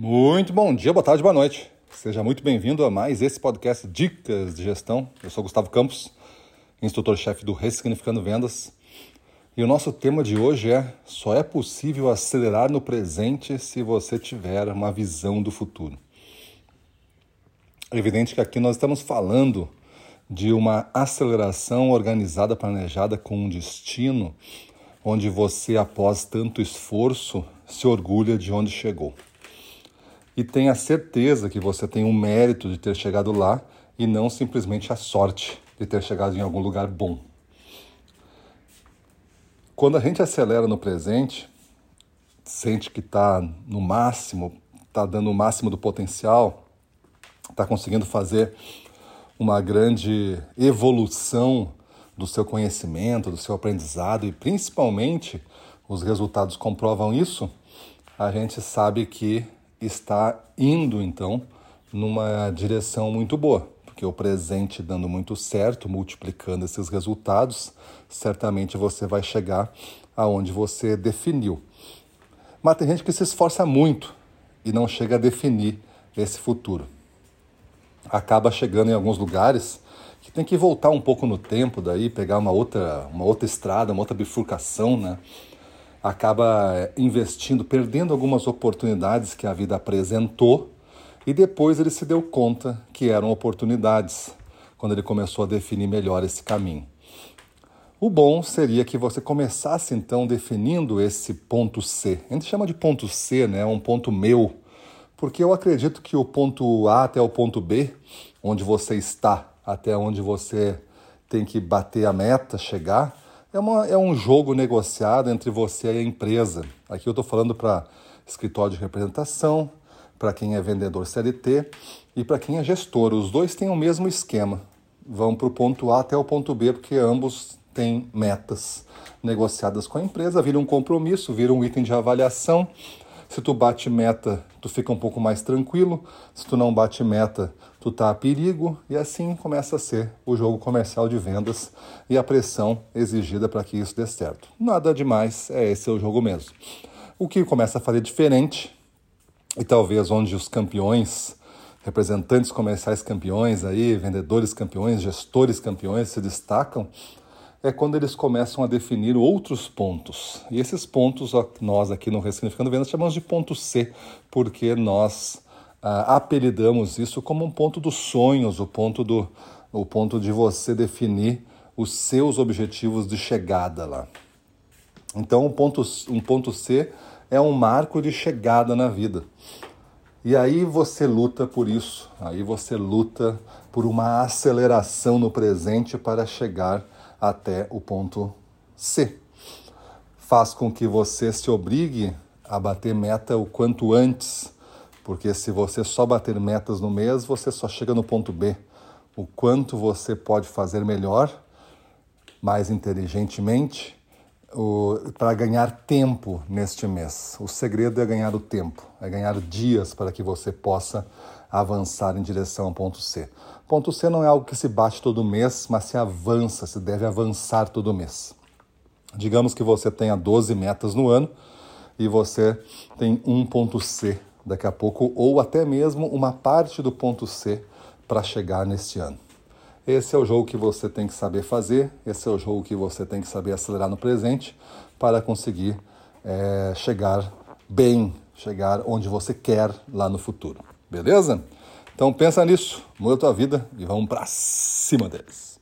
Muito bom dia, boa tarde, boa noite. Seja muito bem-vindo a mais esse podcast Dicas de Gestão. Eu sou Gustavo Campos, instrutor-chefe do Ressignificando Vendas. E o nosso tema de hoje é: só é possível acelerar no presente se você tiver uma visão do futuro. É evidente que aqui nós estamos falando de uma aceleração organizada, planejada com um destino, onde você, após tanto esforço, se orgulha de onde chegou e tenha certeza que você tem o mérito de ter chegado lá e não simplesmente a sorte de ter chegado em algum lugar bom. Quando a gente acelera no presente, sente que está no máximo, está dando o máximo do potencial, está conseguindo fazer uma grande evolução do seu conhecimento, do seu aprendizado e principalmente os resultados comprovam isso, a gente sabe que está indo então numa direção muito boa, porque o presente dando muito certo, multiplicando esses resultados, certamente você vai chegar aonde você definiu. Mas tem gente que se esforça muito e não chega a definir esse futuro. Acaba chegando em alguns lugares que tem que voltar um pouco no tempo daí, pegar uma outra, uma outra estrada, uma outra bifurcação, né? Acaba eh, investindo, perdendo algumas oportunidades que a vida apresentou e depois ele se deu conta que eram oportunidades quando ele começou a definir melhor esse caminho. O bom seria que você começasse então definindo esse ponto C. A gente chama de ponto C, né? Um ponto meu, porque eu acredito que o ponto A até o ponto B, onde você está, até onde você tem que bater a meta, chegar, é, uma, é um jogo negociado entre você e a empresa. Aqui eu estou falando para escritório de representação, para quem é vendedor CLT e para quem é gestor. Os dois têm o mesmo esquema. Vão para o ponto A até o ponto B, porque ambos têm metas negociadas com a empresa, vira um compromisso, vira um item de avaliação. Se tu bate meta, tu fica um pouco mais tranquilo. Se tu não bate meta, tu tá a perigo e assim começa a ser o jogo comercial de vendas e a pressão exigida para que isso dê certo. Nada demais, é esse é o jogo mesmo. O que começa a fazer diferente e talvez onde os campeões, representantes comerciais campeões aí, vendedores campeões, gestores campeões se destacam, é quando eles começam a definir outros pontos. E esses pontos, nós aqui no Ressignificando Vendas chamamos de ponto C, porque nós ah, apelidamos isso como um ponto dos sonhos, o ponto, do, o ponto de você definir os seus objetivos de chegada lá. Então, um ponto, um ponto C é um marco de chegada na vida. E aí você luta por isso, aí você luta por uma aceleração no presente para chegar até o ponto C. Faz com que você se obrigue a bater meta o quanto antes, porque se você só bater metas no mês, você só chega no ponto B. O quanto você pode fazer melhor, mais inteligentemente, para ganhar tempo neste mês. O segredo é ganhar o tempo, é ganhar dias para que você possa avançar em direção ao ponto C. Ponto C não é algo que se bate todo mês, mas se avança, se deve avançar todo mês. Digamos que você tenha 12 metas no ano e você tem um ponto C daqui a pouco, ou até mesmo uma parte do ponto C para chegar neste ano. Esse é o jogo que você tem que saber fazer, esse é o jogo que você tem que saber acelerar no presente para conseguir é, chegar bem, chegar onde você quer lá no futuro. Beleza? Então pensa nisso, muda a tua vida e vamos para cima deles.